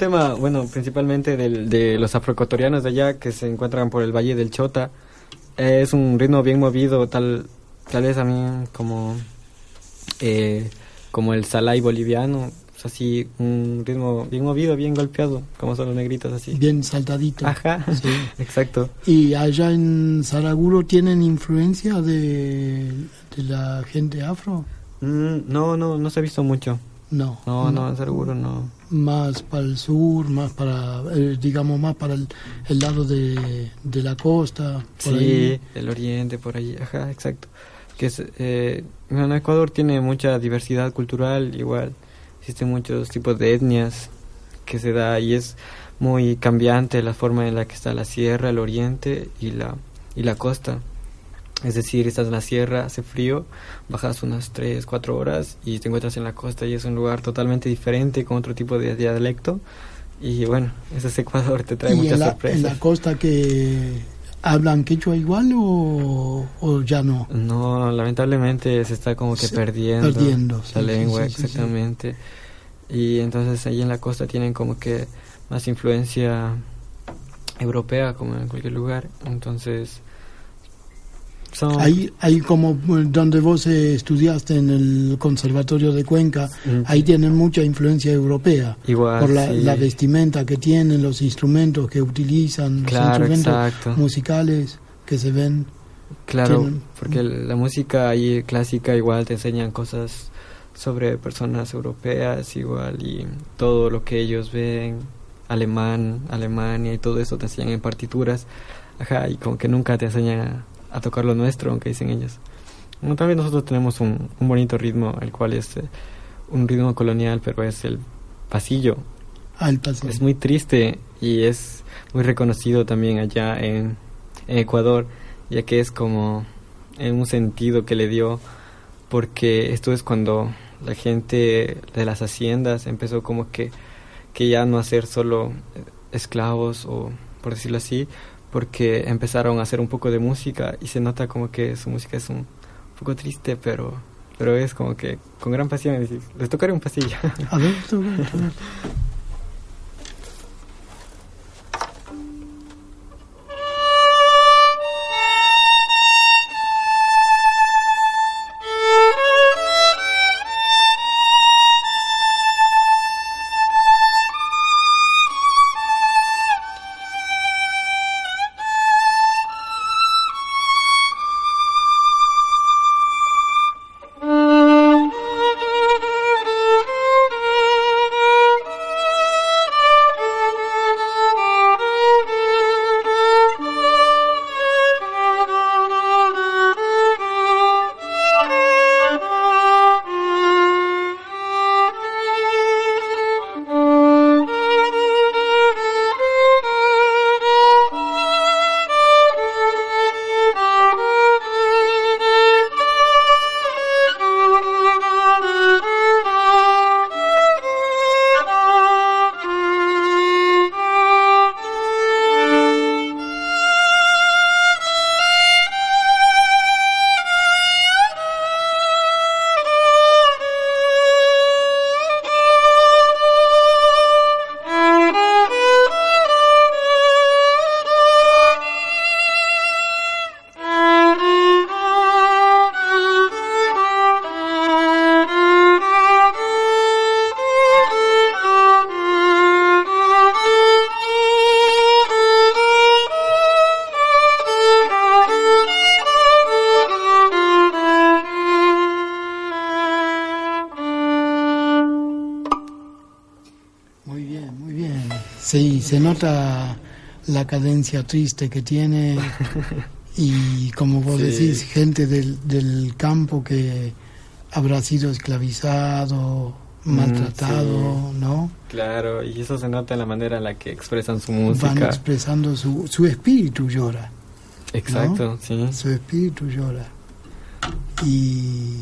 Tema, bueno, principalmente del, de los afroecuatorianos de allá que se encuentran por el Valle del Chota. Eh, es un ritmo bien movido, tal, tal vez a mí como, eh, como el salay boliviano. Es así, un ritmo bien movido, bien golpeado, como son los negritos así. Bien saltadito. Ajá, Sí. exacto. ¿Y allá en Saraguro tienen influencia de, de la gente afro? Mm, no, no, no se ha visto mucho. No. No, no, seguro no. Más para el sur, más para, eh, digamos, más para el, el lado de, de la costa. Por Sí, ahí. el oriente, por allí, ajá, exacto. Que es, eh, bueno, Ecuador tiene mucha diversidad cultural, igual existen muchos tipos de etnias que se da y es muy cambiante la forma en la que está la sierra, el oriente y la y la costa. Es decir, estás en la sierra, hace frío, bajas unas 3, 4 horas y te encuentras en la costa y es un lugar totalmente diferente, con otro tipo de dialecto. Y bueno, ese es Ecuador, te trae ¿Y muchas en la, sorpresas. en la costa que hablan quechua igual o, o ya no? No, lamentablemente se está como que Se- perdiendo, perdiendo, la sí, lengua, sí, sí, sí. exactamente. Y entonces ahí en la costa tienen como que más influencia europea, como en cualquier lugar. Entonces, son... Ahí, ahí como eh, donde vos eh, estudiaste en el Conservatorio de Cuenca, Mm. ahí tienen mucha influencia europea. Igual, por la, sí. la vestimenta que tienen, los instrumentos que utilizan, los Claro, instrumentos exacto. musicales que se ven. Claro, tienen- porque la música ahí clásica igual te enseñan cosas sobre personas europeas igual y todo lo que ellos ven, alemán, Alemania y todo eso te enseñan en partituras, ajá, y como que nunca te enseñan a, a tocar lo nuestro, aunque dicen ellos. Bueno, también nosotros tenemos un, un bonito ritmo, el cual es eh, un ritmo colonial, pero es el pasillo, al paseo. es muy triste y es muy reconocido también allá en, en Ecuador, ya que es como en un sentido que le dio, porque esto es cuando la gente de las haciendas empezó como que, que ya no hacer solo esclavos o por decirlo así, porque empezaron a hacer un poco de música y se nota como que su música es un poco triste, pero pero es como que con gran pasión. Les tocaré un pasillo. Se nota la cadencia triste que tiene y como vos Sí. decís, gente del, del campo que habrá sido esclavizado, Mm, maltratado, ¿no? Claro, y eso se nota en la manera en la que expresan su Van música. expresando su, su espíritu llora, Exacto, sí. su espíritu llora y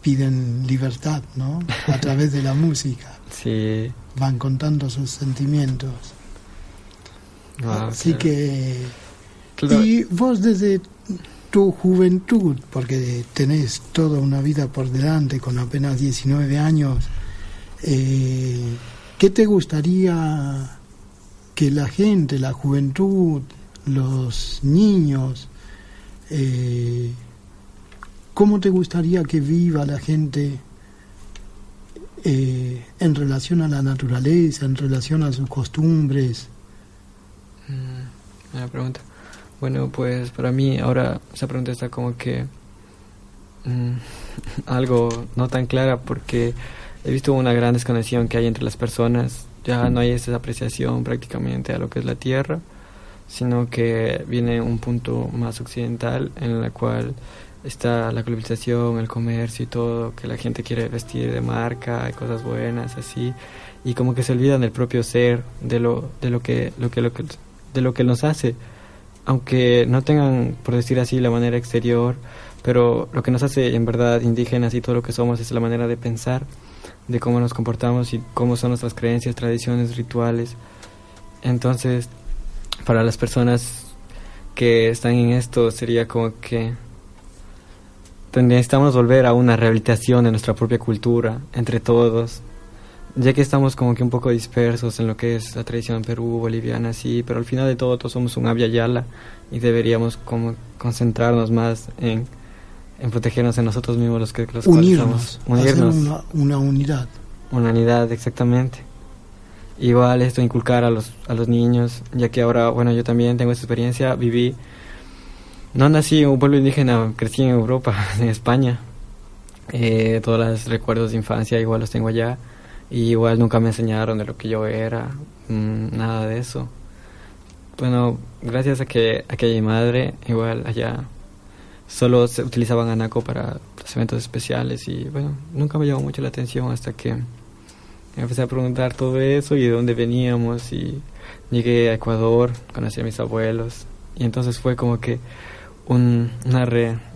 piden libertad, ¿no? A través de la música, Sí. van contando sus sentimientos. Ah, Así claro. que Claro. Y vos desde tu juventud, porque tenés toda una vida por delante con apenas 19 años, eh, ¿qué te gustaría que la gente, la juventud, los niños, eh, cómo te gustaría que viva la gente eh, en relación a la naturaleza, en relación a sus costumbres? Mm, Buena pregunta. Bueno, pues para mí ahora esa pregunta está como que mm, algo no tan clara porque he visto una gran desconexión que hay entre las personas. Ya no hay esa apreciación prácticamente a lo que es la tierra, sino que viene un punto más occidental en la cual está la globalización, el comercio y todo, que la gente quiere vestir de marca y cosas buenas así, y como que se olvidan del propio ser, de lo de lo que lo que lo que de lo que nos hace aunque no tengan, por decir así, la manera exterior, pero lo que nos hace en verdad indígenas y todo lo que somos es la manera de pensar, de cómo nos comportamos y cómo son nuestras creencias, tradiciones, rituales. Entonces, para las personas que están en esto sería como que necesitamos volver a una rehabilitación de nuestra propia cultura entre todos, ya que estamos como que un poco dispersos en lo que es la tradición Perú, boliviana, sí, pero al final de todo todos somos un Abya Yala y deberíamos como concentrarnos más en, en protegernos en nosotros mismos los que los Unirnos, hacer unirnos, una, una unidad. una unidad exactamente. Igual esto inculcar a los a los niños, ya que ahora bueno yo también tengo esa experiencia, viví no nací en un pueblo indígena, crecí en Europa, en España. Eh, todos los recuerdos de infancia igual los tengo allá. Y igual nunca me enseñaron de lo que yo era, mm, nada de eso. Bueno, gracias a que, a que madre, igual allá, solo se utilizaban anaco para los eventos especiales y bueno, nunca me llamó mucho la atención hasta que empecé a preguntar todo eso y de dónde veníamos y llegué a Ecuador, conocí a mis abuelos y entonces fue como que un, una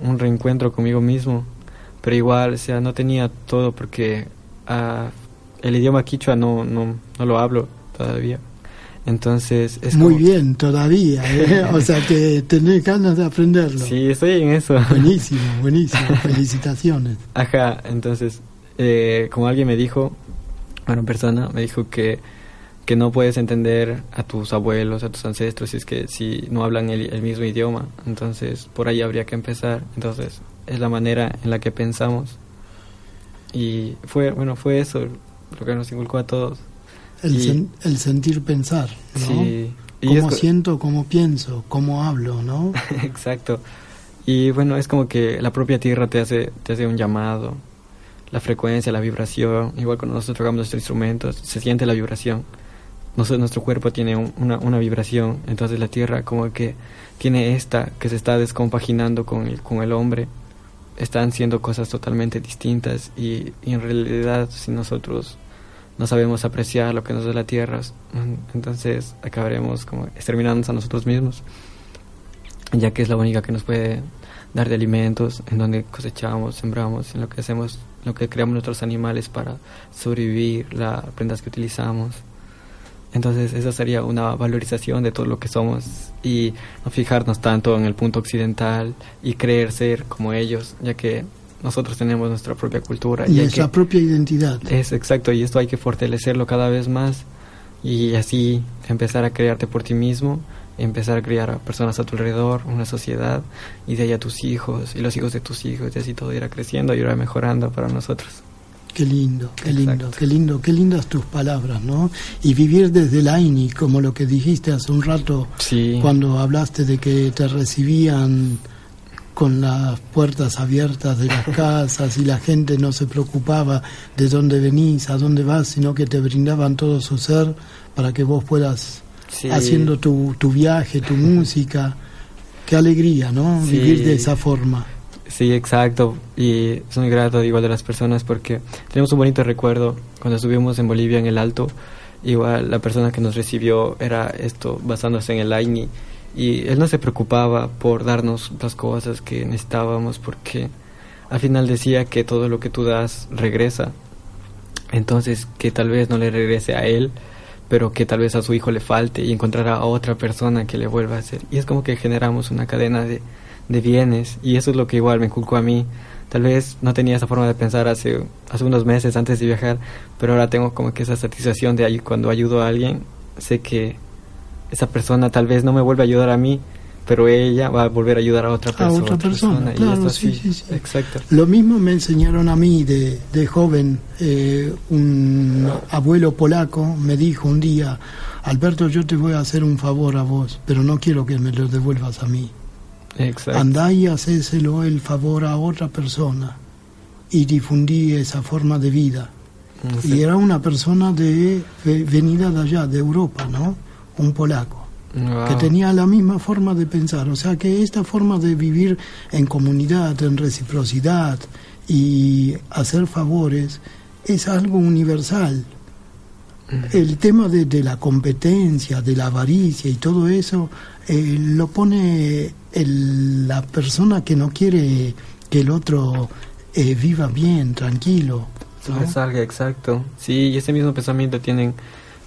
un reencuentro conmigo mismo, pero igual, o sea, no tenía todo porque ah, el idioma quichua no, no, no lo hablo todavía. Entonces, es Muy como- bien, todavía. ¿eh? O sea que tenés ganas de aprenderlo. Sí, estoy en eso. Buenísimo, buenísimo. Felicitaciones. Ajá, entonces, eh, como alguien me dijo, una persona me dijo que, que no puedes entender a tus abuelos, a tus ancestros, si es que si no hablan el, el mismo idioma. Entonces, por ahí habría que empezar. Entonces, es la manera en la que pensamos. Y fue, bueno, fue eso lo que nos inculcó a todos. El, Y- sen- el sentir pensar, ¿no? Sí. Y Cómo es- siento, cómo pienso, cómo hablo, ¿no? Exacto. Y bueno, es como que la propia tierra te hace, te hace un llamado. La frecuencia, la vibración. Igual cuando nosotros tocamos nuestros instrumentos, se siente la vibración. Nosotros, nuestro cuerpo tiene un- una, una vibración. Entonces la tierra como que tiene esta que se está descompaginando con el, con el hombre. Están siendo cosas totalmente distintas. Y, en realidad si nosotros no sabemos apreciar lo que nos da la tierra, entonces acabaremos como exterminándonos a nosotros mismos ya que es la única que nos puede dar de alimentos, en donde cosechamos, sembramos, en lo que hacemos, lo que creamos nuestros animales para sobrevivir, las prendas que utilizamos. Entonces, esa sería una valorización de todo lo que somos y no fijarnos tanto en el punto occidental y creer ser como ellos, ya que nosotros tenemos nuestra propia cultura Y esa que- propia identidad. es exacto, y esto hay que fortalecerlo cada vez más y así empezar a crearte por ti mismo, empezar a crear a personas a tu alrededor, una sociedad, y de ahí a tus hijos, y los hijos de tus hijos, y así todo irá creciendo y irá mejorando para nosotros. Qué lindo, qué lindo, Exacto. qué lindo, qué lindas tus palabras, ¿no? Y vivir desde el AINI, como lo que dijiste hace un rato, Sí, cuando hablaste de que te recibían con las puertas abiertas de las casas y la gente no se preocupaba de dónde venís, a dónde vas, sino que te brindaban todo su ser para que vos puedas sí, haciendo tu, tu viaje, tu música. Qué alegría, ¿no? Sí. Vivir de esa forma. Sí, exacto. Y soy muy grato igual de las personas porque tenemos un bonito recuerdo cuando estuvimos en Bolivia en el Alto. Igual la persona que nos recibió era esto basándose en el AINI y él no se preocupaba por darnos las cosas que necesitábamos porque al final decía que todo lo que tú das regresa. Entonces que tal vez no le regrese a él, pero que tal vez a su hijo le falte y encontrará a otra persona que le vuelva a hacer. Y es como que generamos una cadena de, de bienes y eso es lo que igual me inculcó a mí. Tal vez no tenía esa forma de pensar hace, hace unos meses antes de viajar, pero ahora tengo como que esa satisfacción de ahí cuando ayudo a alguien, sé que esa persona tal vez no me vuelve a ayudar a mí, pero ella va a volver a ayudar a otra A persona. otra persona, y claro, esto sí, sí, sí. Exacto. Lo mismo me enseñaron a mí de, de joven. eh, un abuelo polaco me dijo un día, Alberto, yo te voy a hacer un favor a vos, pero no quiero que me lo devuelvas a mí. Exacto. Andá y hacéselo el favor a otra persona y difundí esa forma de vida. Sí. Y era una persona de ve- venida de allá, de Europa, ¿no? Un polaco Wow. que tenía la misma forma de pensar. O sea que esta forma de vivir en comunidad, en reciprocidad y hacer favores es algo universal. el tema de, de la competencia, de la avaricia y todo eso, eh, lo pone el- la persona que no quiere que el otro eh, viva bien, tranquilo. ¿no? Sobresalga, exacto. Sí, y ese mismo pensamiento tienen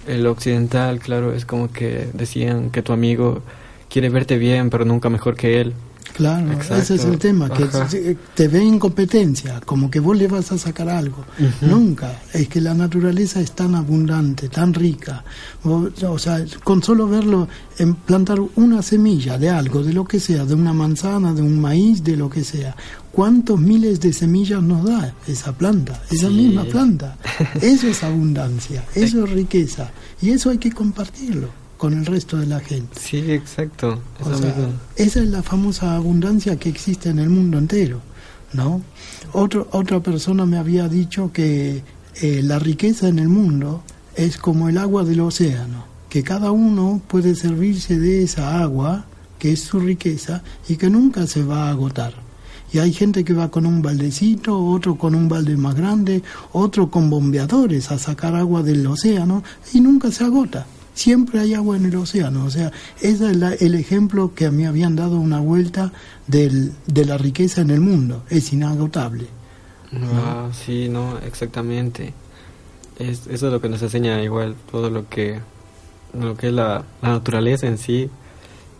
el occidental, claro, es como que decían que tu amigo quiere verte bien, pero nunca mejor que él. Claro, Exacto. ese es el tema, que Ajá. se- te ve en competencia, como que vos le vas a sacar algo. Nunca, es que la naturaleza es tan abundante, tan rica. Vos- o sea, con solo verlo, en plantar una semilla de algo, de lo que sea, de una manzana, de un maíz, de lo que sea, ¿cuántos miles de semillas nos da esa planta, esa Sí. misma planta? Eso es abundancia, eso es riqueza, y eso hay que compartirlo con el resto de la gente. Sí, exacto. O sea, esa es la famosa abundancia que existe en el mundo entero, ¿no? Otro, otra persona me había dicho que eh, la riqueza en el mundo es como el agua del océano, que cada uno puede servirse de esa agua, que es su riqueza, y que nunca se va a agotar. Y hay gente que va con un baldecito, otro con un balde más grande, otro con bombeadores a sacar agua del océano, y nunca se agota siempre hay agua en el océano. O sea, ese es la- el ejemplo que me habían dado una vuelta del, de la riqueza en el mundo. Es inagotable. Ah, sí, no, exactamente. Es, eso es lo que nos enseña igual todo lo que, lo que es la, la naturaleza en sí,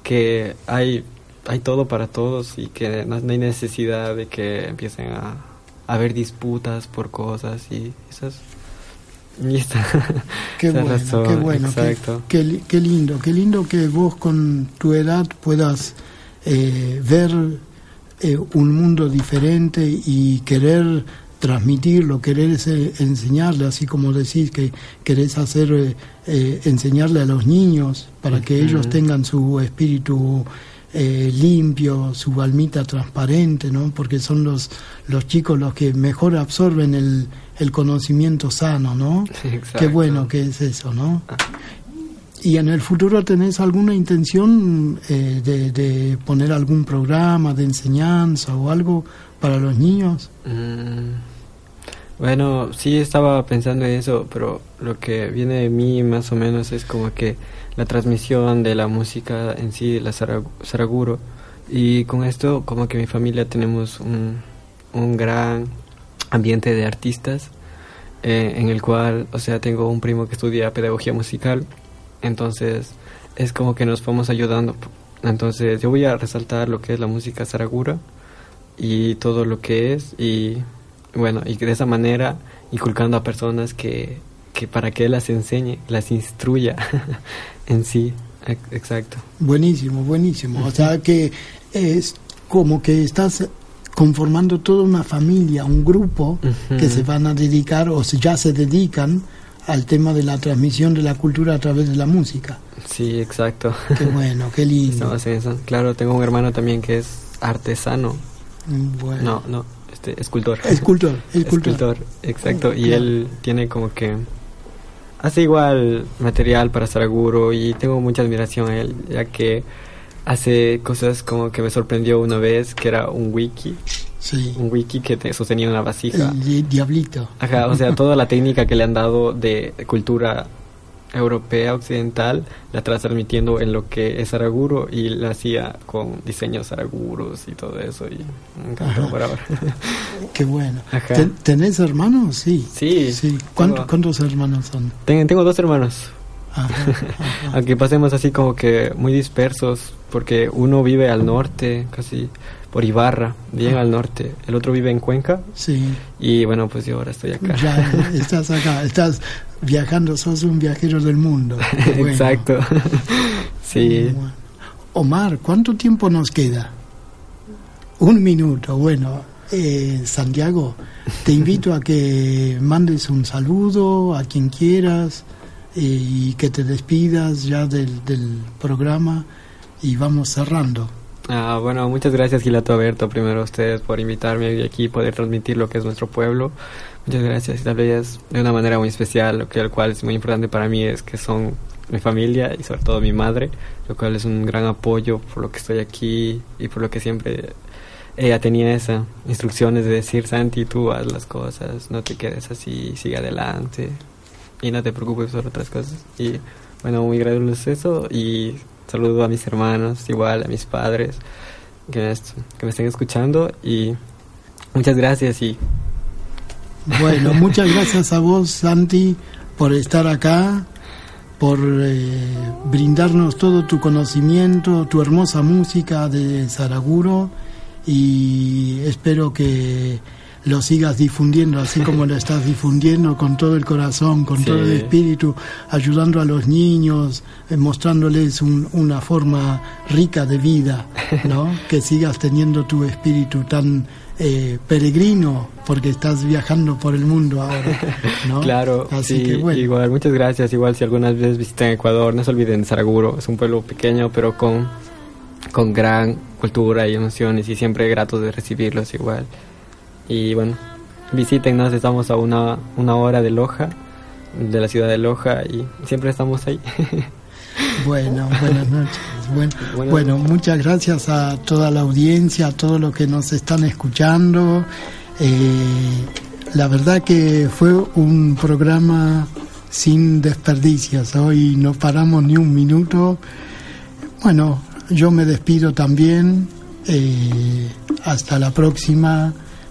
que hay, hay todo para todos y que no, no hay necesidad de que empiecen a, a haber disputas por cosas y esas... Y esta, Qué bueno, razón, qué bueno, exacto. qué qué lindo, qué lindo que vos con tu edad puedas eh, ver eh, un mundo diferente y querer transmitirlo, querer enseñarle, así como decís que querés hacer, eh, eh, enseñarle a los niños para que ellos tengan su espíritu eh, limpio, su almita transparente, ¿no? Porque son los, los chicos los que mejor absorben el, el conocimiento sano, ¿no? Exacto. Qué bueno que es eso, ¿no? ¿Y en el futuro tenés alguna intención eh, de, de poner algún programa de enseñanza o algo para los niños? Mm, Bueno, sí estaba pensando en eso, pero lo que viene de mí más o menos es como que la transmisión de la música en sí, la sara- saraguro. Y con esto como que mi familia tenemos un, un gran ambiente de artistas eh, en el cual, o sea, tengo un primo que estudia pedagogía musical, entonces es como que nos vamos ayudando. Entonces yo voy a resaltar lo que es la música saragura y todo lo que es y bueno, y de esa manera inculcando a personas que, que para que las enseñe, las instruya en sí, ex- exacto. Buenísimo, buenísimo. O sea que es como que estás conformando toda una familia, un grupo que se van a dedicar o se- ya se dedican al tema de la transmisión de la cultura a través de la música. Sí, exacto. Qué bueno, qué lindo. Eso. Claro, tengo un hermano también que es artesano. Bueno. No, no, este, escultor. Escultor, escultor. Escultor, exacto. Y Claro. él tiene como que hace igual material para Saraguro y tengo mucha admiración a él, ya que hace cosas como que me sorprendió una vez, que era un wiki, Sí. un wiki que te sostenía una vasija. El di- diablito. Ajá, o sea, toda la técnica que le han dado de cultura europea occidental la está transmitiendo en lo que es Saraguro y la hacía con diseños Saraguros y todo eso y me encantó por ahora. Qué bueno. Ajá. ¿Ten- ¿Tenés hermanos? Sí. Sí, sí. ¿Cuánto- tengo- ¿Cuántos hermanos son? Ten- tengo dos hermanos, Ajá, ajá. aunque pasemos así como que muy dispersos, porque uno vive al norte, casi por Ibarra, bien al norte, el otro vive en Cuenca Sí. y bueno, pues yo ahora estoy acá. Ya estás acá, estás viajando, sos un viajero del mundo. Bueno. Exacto. sí. Bueno. Omar, ¿cuánto tiempo nos queda? Un minuto, bueno. eh, Santiago, te invito a que mandes un saludo a quien quieras eh, y que te despidas ya del, del programa y vamos cerrando. Ah, bueno, muchas gracias Gilato Aberto, primero a ustedes por invitarme hoy aquí y poder transmitir lo que es nuestro pueblo. Muchas gracias y tal vez de una manera muy especial, lo que el cual es muy importante para mí es que son mi familia y sobre todo mi madre, lo cual es un gran apoyo por lo que estoy aquí y por lo que siempre ella tenía esa instrucciones de decir Santi, tú haz las cosas, no te quedes así, sigue adelante. y no te preocupes por otras cosas. Y bueno, muy agradable eso y saludo a mis hermanos, igual a mis padres que me, que me estén escuchando y muchas gracias y bueno, muchas gracias a vos, Santi, por estar acá, por eh, brindarnos todo tu conocimiento, tu hermosa música de Saraguro y espero que lo sigas difundiendo así como lo estás difundiendo con todo el corazón, con todo el espíritu, ayudando a los niños, eh, mostrándoles una forma rica de vida, ¿no? que sigas teniendo tu espíritu tan eh, peregrino porque estás viajando por el mundo ahora, ¿no? claro, así que bueno. igual, muchas gracias, igual si algunas veces visitan Ecuador, no se olviden Saraguro, es un pueblo pequeño pero con, con gran cultura y emociones y siempre gratos de recibirlos igual. Y bueno, visítenos, estamos a una, una hora de Loja, de la ciudad de Loja, y siempre estamos ahí. Bueno, buenas noches. Bueno, bueno, muchas gracias a toda la audiencia, a todos los que nos están escuchando. Eh, la verdad que fue un programa sin desperdicios. Hoy no paramos ni un minuto. Bueno, yo me despido también. Eh, hasta la próxima.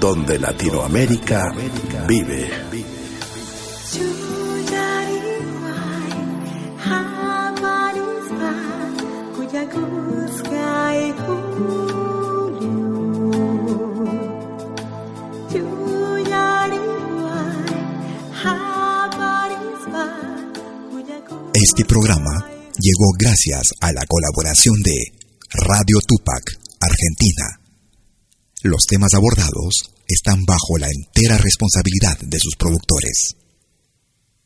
donde Latinoamérica vive. Este programa llegó gracias a la colaboración de Radio Tupac, Argentina los temas abordados están bajo la entera responsabilidad de sus productores.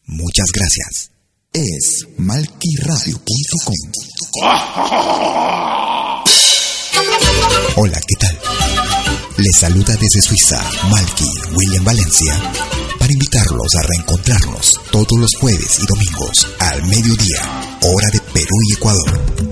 Muchas gracias. Es malquiradio.com. Hola, ¿qué tal? Les saluda desde Suiza Malky William Valencia para invitarlos a reencontrarnos todos los jueves y domingos al mediodía, hora de Perú y Ecuador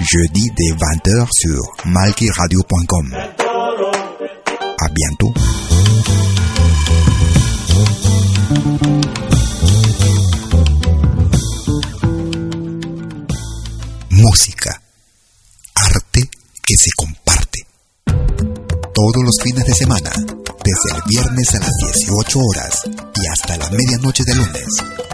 jeudi dès 20h sur malkiradio.com. À bientôt. Música, arte que se comparte. Todos los fines de semana, desde el viernes a las 18 horas y hasta la medianoche de lunes.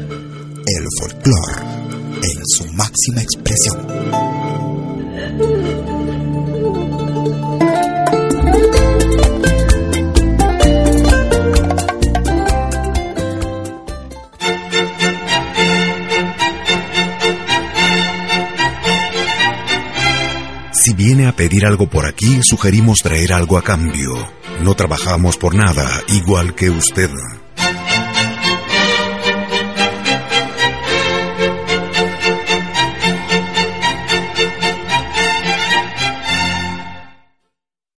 folclore en su máxima expresión. Si viene a pedir algo por aquí, sugerimos traer algo a cambio. No trabajamos por nada, igual que usted.